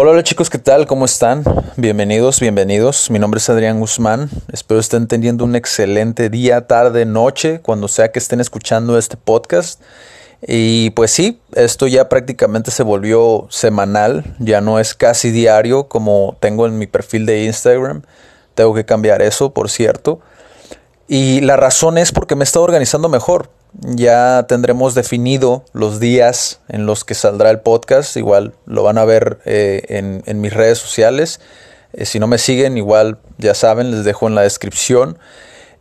Hola, hola chicos, ¿qué tal? ¿Cómo están? Bienvenidos, bienvenidos. Mi nombre es Adrián Guzmán. Espero estén teniendo un excelente día, tarde, noche, cuando sea que estén escuchando este podcast. Y pues sí, esto ya prácticamente se volvió semanal, ya no es casi diario como tengo en mi perfil de Instagram. Tengo que cambiar eso, por cierto. Y la razón es porque me he estado organizando mejor ya tendremos definido los días en los que saldrá el podcast. Igual lo van a ver eh, en, mis redes sociales. Eh, si no me siguen, igual ya saben, les dejo en la descripción.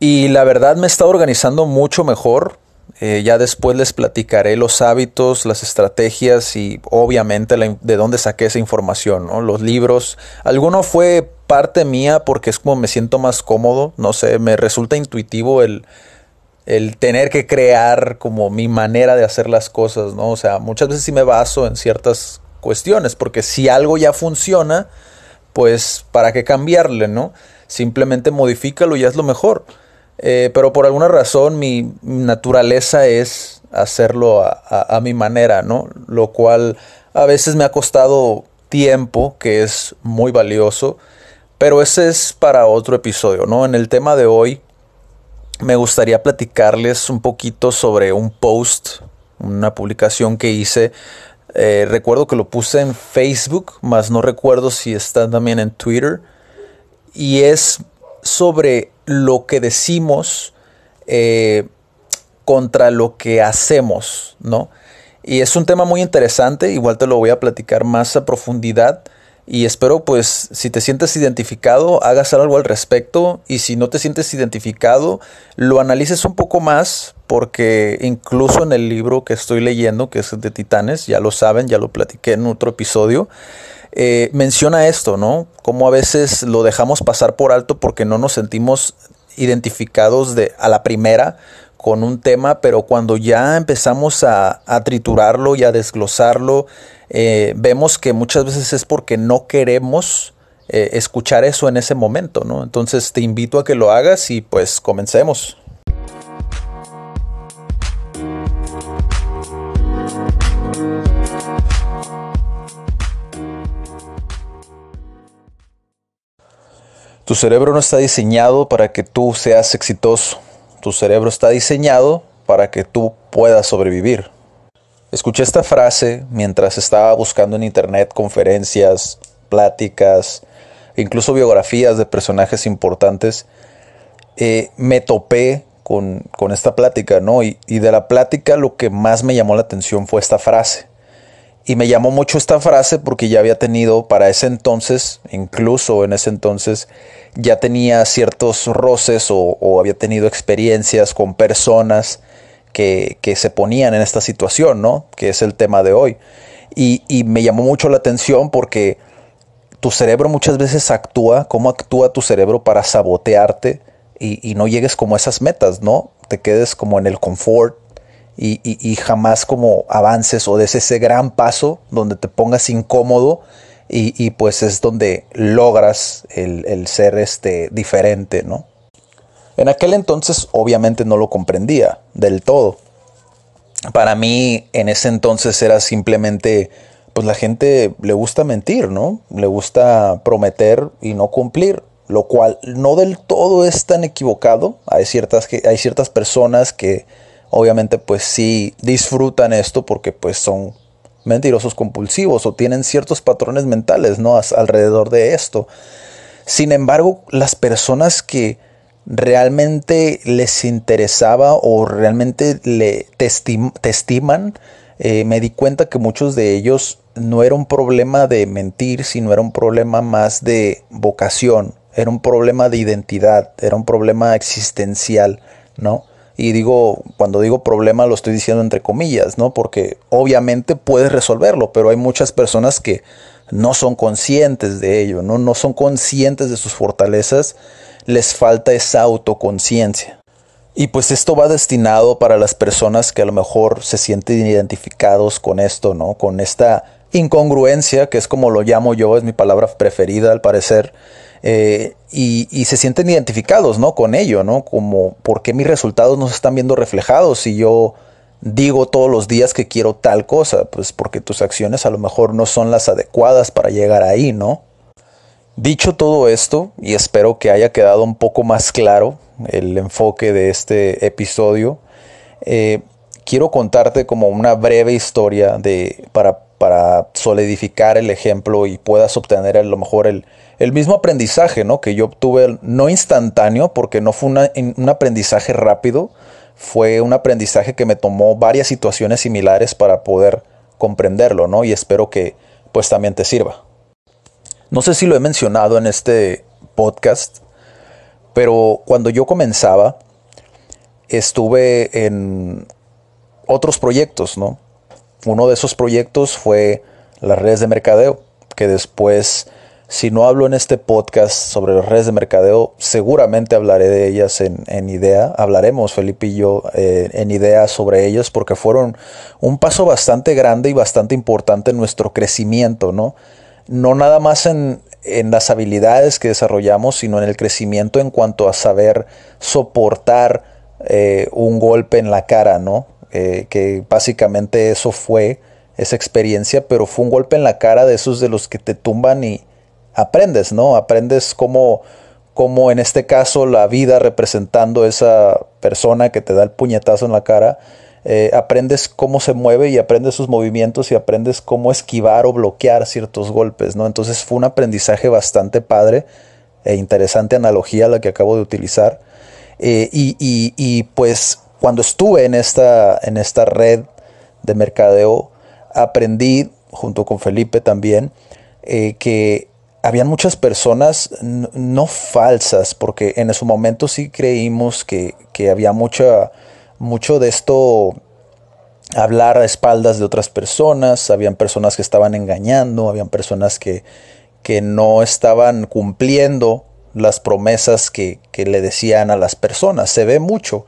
Y la verdad me está organizando mucho mejor. Eh, ya después les platicaré los hábitos, las estrategias y obviamente de dónde saqué esa información, los libros. Alguno fue parte mía porque es como me siento más cómodo, no sé, me resulta intuitivo el, el tener que crear como mi manera de hacer las cosas, ¿no? O sea, muchas veces sí me baso en ciertas cuestiones, porque si algo ya funciona, pues ¿para qué cambiarle, no? Simplemente modifícalo y es lo mejor. Eh, pero por alguna razón mi naturaleza es hacerlo a, a mi manera, ¿no? Lo cual a veces me ha costado tiempo, que es muy valioso, pero ese es para otro episodio, ¿no? En el tema de hoy me gustaría platicarles un poquito sobre un post, una publicación que hice. Eh, recuerdo que lo puse en Facebook, más no recuerdo si está también en Twitter. Y es sobre lo que decimos eh, contra lo que hacemos, ¿no? Y es un tema muy interesante, igual te lo voy a platicar más a profundidad y espero pues si te sientes identificado hagas algo al respecto y si no te sientes identificado lo analices un poco más porque incluso en el libro que estoy leyendo que es de Titanes ya lo saben ya lo platiqué en otro episodio eh, menciona esto no como a veces lo dejamos pasar por alto porque no nos sentimos identificados de a la primera con un tema, pero cuando ya empezamos a, triturarlo y a desglosarlo, eh, vemos que muchas veces es porque no queremos eh, escuchar eso en ese momento, ¿no? Entonces te invito a que lo hagas y pues comencemos. Tu cerebro no está diseñado para que tú seas exitoso tu cerebro está diseñado para que tú puedas sobrevivir. Escuché esta frase mientras estaba buscando en internet conferencias, pláticas, incluso biografías de personajes importantes. Eh, me topé con, esta plática, ¿no? y de la plática lo que más me llamó la atención fue esta frase. Y me llamó mucho esta frase porque ya había tenido para ese entonces, incluso en ese entonces, ya tenía ciertos roces o, había tenido experiencias con personas que, se ponían en esta situación, ¿no? Que es el tema de hoy. Y, me llamó mucho la atención porque tu cerebro muchas veces actúa, cómo actúa tu cerebro para sabotearte y, y no llegues como a esas metas, ¿no? Te quedes como en el confort, y, jamás como avances o des ese gran paso donde te pongas incómodo y, pues es donde logras el, ser este diferente, ¿no? En aquel entonces obviamente no lo comprendía del todo. Para mí en ese entonces era simplemente, pues la gente le gusta mentir, ¿no? Le gusta prometer y no cumplir lo cual no del todo es tan equivocado. Hay ciertas, hay ciertas personas que obviamente pues sí disfrutan esto porque pues son mentirosos compulsivos o tienen ciertos patrones mentales, ¿no? alrededor de esto. Sin embargo, las personas que realmente les interesaba o realmente le te, estiman, eh, me di cuenta que muchos de ellos no era un problema de mentir, sino era un problema más de vocación, era un problema de identidad, era un problema existencial, ¿no? Y digo, cuando digo problema lo estoy diciendo entre comillas, ¿no? Porque obviamente puedes resolverlo, pero hay muchas personas que no son conscientes de ello, ¿no? No son conscientes de sus fortalezas, les falta esa autoconciencia. Y pues esto va destinado para las personas que a lo mejor se sienten identificados con esto, ¿no? Con esta incongruencia, que es como lo llamo yo, es mi palabra preferida al parecer, eh, y, se sienten identificados, ¿no? Con ello, ¿no? Como, ¿por qué mis resultados no se están viendo reflejados si yo digo todos los días que quiero tal cosa, pues porque tus acciones a lo mejor no son las adecuadas para llegar ahí, ¿no? Dicho todo esto, y espero que haya quedado un poco más claro el enfoque de este episodio, eh, quiero contarte como una breve historia de, para, para solidificar el ejemplo y puedas obtener a lo mejor el, el mismo aprendizaje ¿no? que yo obtuve, no instantáneo, porque no fue un aprendizaje rápido, fue un aprendizaje que me tomó varias situaciones similares para poder comprenderlo, ¿no? Y espero que pues también te sirva. No sé si lo he mencionado en este podcast, pero cuando yo comenzaba, estuve en otros proyectos, ¿no? Uno de esos proyectos fue las redes de mercadeo, que después si no hablo en este podcast sobre las redes de mercadeo, seguramente hablaré de ellas en, idea. Hablaremos, Felipe y yo, eh, en idea sobre ellas porque fueron un paso bastante grande y bastante importante en nuestro crecimiento, ¿no? No nada más en, las habilidades que desarrollamos, sino en el crecimiento en cuanto a saber soportar eh, un golpe en la cara, ¿no? Eh, que básicamente eso fue esa experiencia, pero fue un golpe en la cara de esos de los que te tumban y, aprendes, ¿no? Aprendes cómo, cómo en este caso la vida representando esa persona que te da el puñetazo en la cara, eh, aprendes cómo se mueve y aprendes sus movimientos y aprendes cómo esquivar o bloquear ciertos golpes, ¿no? Entonces fue un aprendizaje bastante padre e interesante analogía la que acabo de utilizar. Eh, y, y, pues cuando estuve en esta, en esta red de mercadeo, aprendí, junto con Felipe también, eh, que habían muchas personas no falsas, porque en ese momento sí creímos que, había mucha, mucho de esto hablar a espaldas de otras personas, habían personas que estaban engañando, habían personas que, que no estaban cumpliendo las promesas que, le decían a las personas. Se ve mucho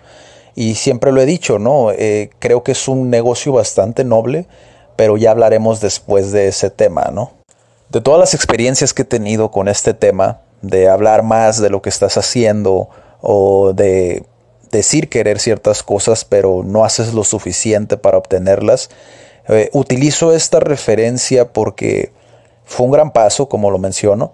y siempre lo he dicho, ¿no? Eh, creo que es un negocio bastante noble, pero ya hablaremos después de ese tema, ¿no? de todas las experiencias que he tenido con este tema, de hablar más de lo que estás haciendo o de decir querer ciertas cosas pero no haces lo suficiente para obtenerlas, eh, utilizo esta referencia porque fue un gran paso, como lo menciono,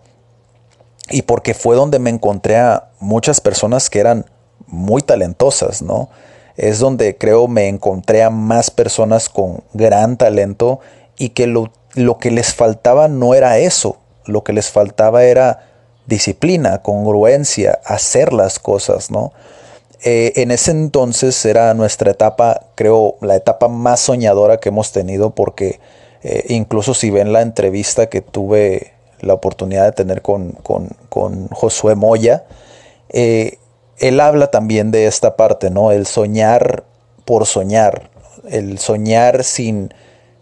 y porque fue donde me encontré a muchas personas que eran muy talentosas, ¿no? Es donde creo me encontré a más personas con gran talento y que lo lo que les faltaba no era eso, lo que les faltaba era disciplina, congruencia, hacer las cosas, ¿no? Eh, en ese entonces era nuestra etapa, creo, la etapa más soñadora que hemos tenido porque eh, incluso si ven la entrevista que tuve la oportunidad de tener con, Josué Moya, eh, él habla también de esta parte, ¿no? El soñar por soñar, el soñar sin,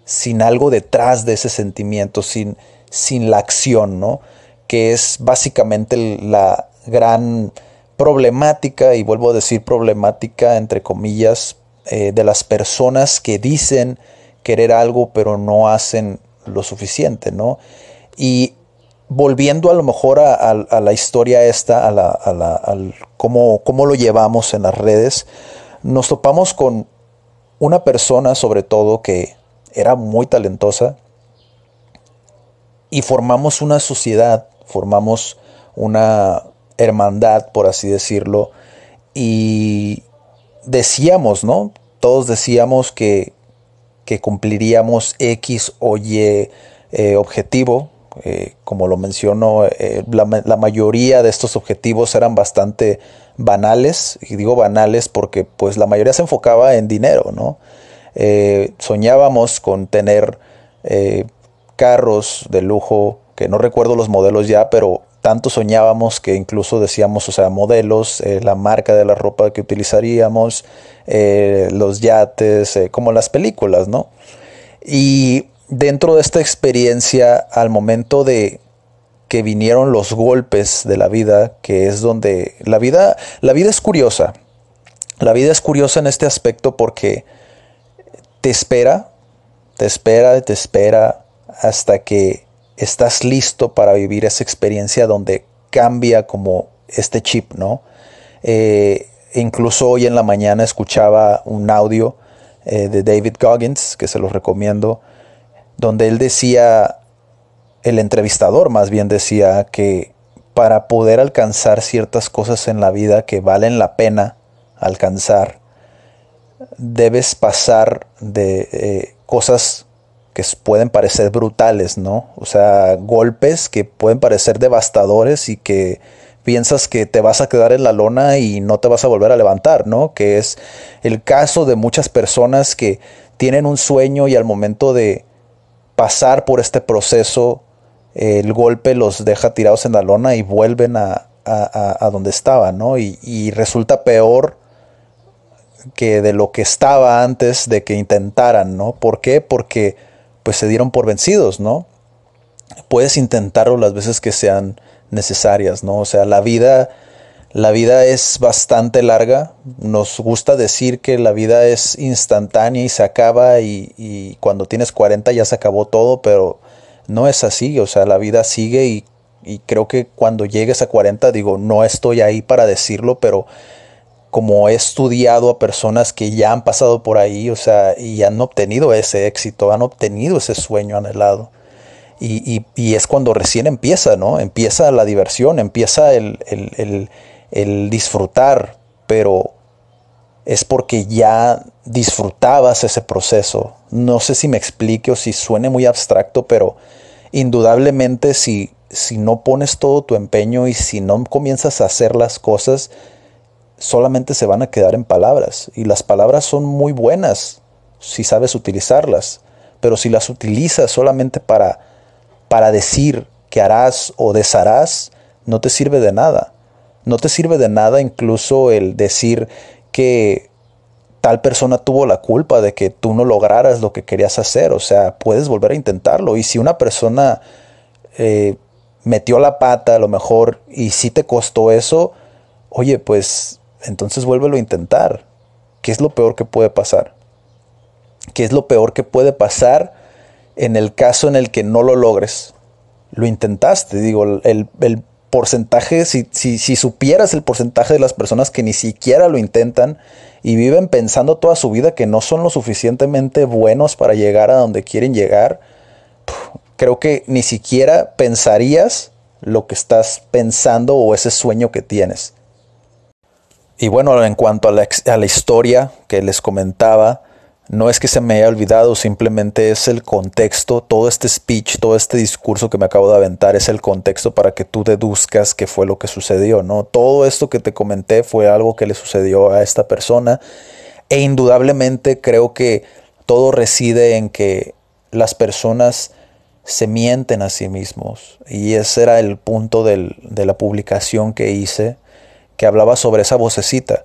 sin algo detrás de ese sentimiento, sin, sin la acción, ¿no? Que es básicamente la gran problemática, y vuelvo a decir problemática entre comillas, eh, de las personas que dicen querer algo pero no hacen lo suficiente, ¿no? Y volviendo a lo mejor a, la historia esta, a la, a cómo, cómo lo llevamos en las redes, nos topamos con una persona sobre todo que era muy talentosa y formamos una sociedad, formamos una hermandad, por así decirlo, y decíamos, ¿no? Todos decíamos que, que cumpliríamos X o Y eh, objetivo. Eh, como lo menciono, eh, la, mayoría de estos objetivos eran bastante banales, y digo banales porque pues la mayoría se enfocaba en dinero, ¿no? Eh, soñábamos con tener carros de lujo, que no recuerdo los modelos ya, pero tanto soñábamos que incluso decíamos, o sea, modelos, la marca de la ropa que utilizaríamos, los yates, como las películas, ¿no? Y dentro de esta experiencia, al momento de que vinieron los golpes de la vida, que es donde la vida, la vida es curiosa. La vida es curiosa en este aspecto porque te espera, te espera, te espera hasta que estás listo para vivir esa experiencia donde cambia como este chip, ¿no? Eh, incluso hoy en la mañana escuchaba un audio eh, de David Goggins, que se los recomiendo, donde él decía, el entrevistador más bien decía que para poder alcanzar ciertas cosas en la vida que valen la pena alcanzar, debes pasar de eh, cosas que pueden parecer brutales, ¿no? O sea, golpes que pueden parecer devastadores y que piensas que te vas a quedar en la lona y no te vas a volver a levantar, ¿no? Que es el caso de muchas personas que tienen un sueño y al momento de pasar por este proceso, el golpe los deja tirados en la lona y vuelven a, a, donde estaban, ¿no? Y, y resulta peor que de lo que estaba antes de que intentaran, ¿no? ¿Por qué? Porque pues se dieron por vencidos, ¿no? Puedes intentarlo las veces que sean necesarias, ¿no? O sea, la vida, la vida es bastante larga. Nos gusta decir que la vida es instantánea y se acaba y, cuando tienes 40 ya se acabó todo, pero no es así. O sea, la vida sigue y, creo que cuando llegues a 40, digo, no estoy ahí para decirlo, pero como he estudiado a personas que ya han pasado por ahí, o sea, y han obtenido ese éxito, han obtenido ese sueño anhelado. Y, es cuando recién empieza, ¿no? Empieza la diversión, empieza el, disfrutar, pero es porque ya disfrutabas ese proceso. No sé si me explique o si suene muy abstracto, pero indudablemente si, si no pones todo tu empeño y si no comienzas a hacer las cosas, solamente se van a quedar en palabras. Y las palabras son muy buenas si sabes utilizarlas. Pero si las utilizas solamente para, para decir que harás o desharás, no te sirve de nada. No te sirve de nada incluso el decir que tal persona tuvo la culpa de que tú no lograras lo que querías hacer. O sea, puedes volver a intentarlo. Y si una persona eh, metió la pata a lo mejor y si te costó eso, oye, pues entonces vuélvelo a intentar. ¿Qué es lo peor que puede pasar? ¿Qué es lo peor que puede pasar en el caso en el que no lo logres? Lo intentaste, digo, el, porcentaje, si, si, si, supieras el porcentaje de las personas que ni siquiera lo intentan y viven pensando toda su vida que no son lo suficientemente buenos para llegar a donde quieren llegar, creo que ni siquiera pensarías lo que estás pensando o ese sueño que tienes. Y bueno, en cuanto a la, historia que les comentaba, no es que se me haya olvidado, simplemente es el contexto, todo este speech, todo este discurso que me acabo de aventar es el contexto para que tú deduzcas qué fue lo que sucedió, ¿no? Todo esto que te comenté fue algo que le sucedió a esta persona e indudablemente creo que todo reside en que las personas se mienten a sí mismos y ese era el punto de la publicación que hice que hablaba sobre esa vocecita.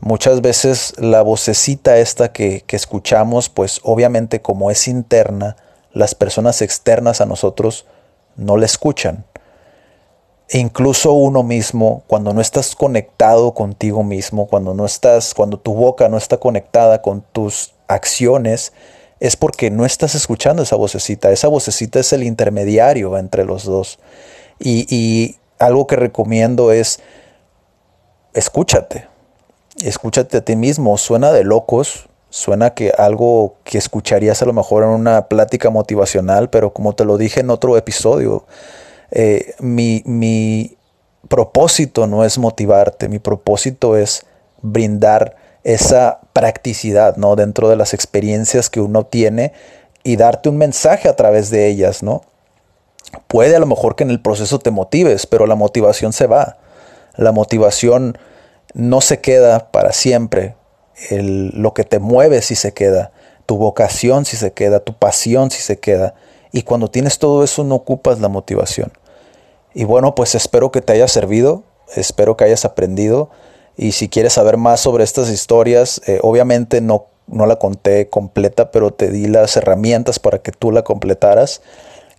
Muchas veces la vocecita esta que, escuchamos, pues obviamente como es interna, las personas externas a nosotros no la escuchan. E incluso uno mismo, cuando no estás conectado contigo mismo, cuando no estás, cuando tu boca no está conectada con tus acciones, es porque no estás escuchando esa vocecita. Esa vocecita es el intermediario entre los dos. Y, y algo que recomiendo es escúchate, escúchate a ti mismo, suena de locos, suena que algo que escucharías a lo mejor en una plática motivacional, pero como te lo dije en otro episodio, eh, mi, mi propósito no es motivarte, mi propósito es brindar esa practicidad, ¿no? Dentro de las experiencias que uno tiene y darte un mensaje a través de ellas, ¿no? Puede a lo mejor que en el proceso te motives, pero la motivación se va la motivación no se queda para siempre. lo que te mueve sí se queda. Tu vocación sí se queda. Tu pasión sí se queda. Y cuando tienes todo eso no ocupas la motivación. Y bueno, pues espero que te haya servido. Espero que hayas aprendido. Y si quieres saber más sobre estas historias, eh, obviamente no, no la conté completa, pero te di las herramientas para que tú la completaras.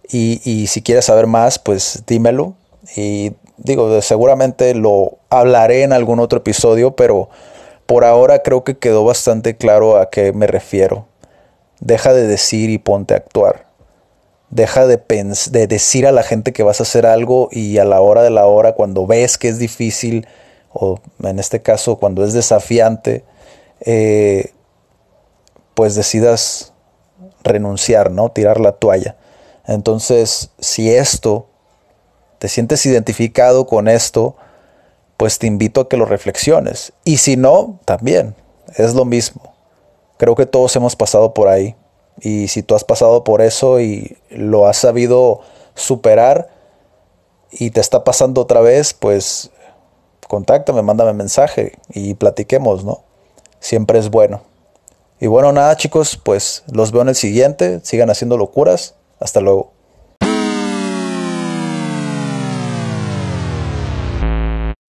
Y, y si quieres saber más, pues dímelo. Y digo, seguramente lo hablaré en algún otro episodio, pero por ahora creo que quedó bastante claro a qué me refiero. Deja de decir y ponte a actuar. Deja de, de decir a la gente que vas a hacer algo y a la hora de la hora, cuando ves que es difícil, o en este caso cuando es desafiante, eh, pues decidas renunciar, ¿no? Tirar la toalla. Entonces, si esto, te sientes identificado con esto, pues te invito a que lo reflexiones. Y si no, también, es lo mismo. Creo que todos hemos pasado por ahí. Y si tú has pasado por eso y lo has sabido superar y te está pasando otra vez, pues contáctame, mándame mensaje y platiquemos, ¿no? Siempre es bueno. Y bueno, nada chicos, pues los veo en el siguiente. Sigan haciendo locuras. Hasta luego.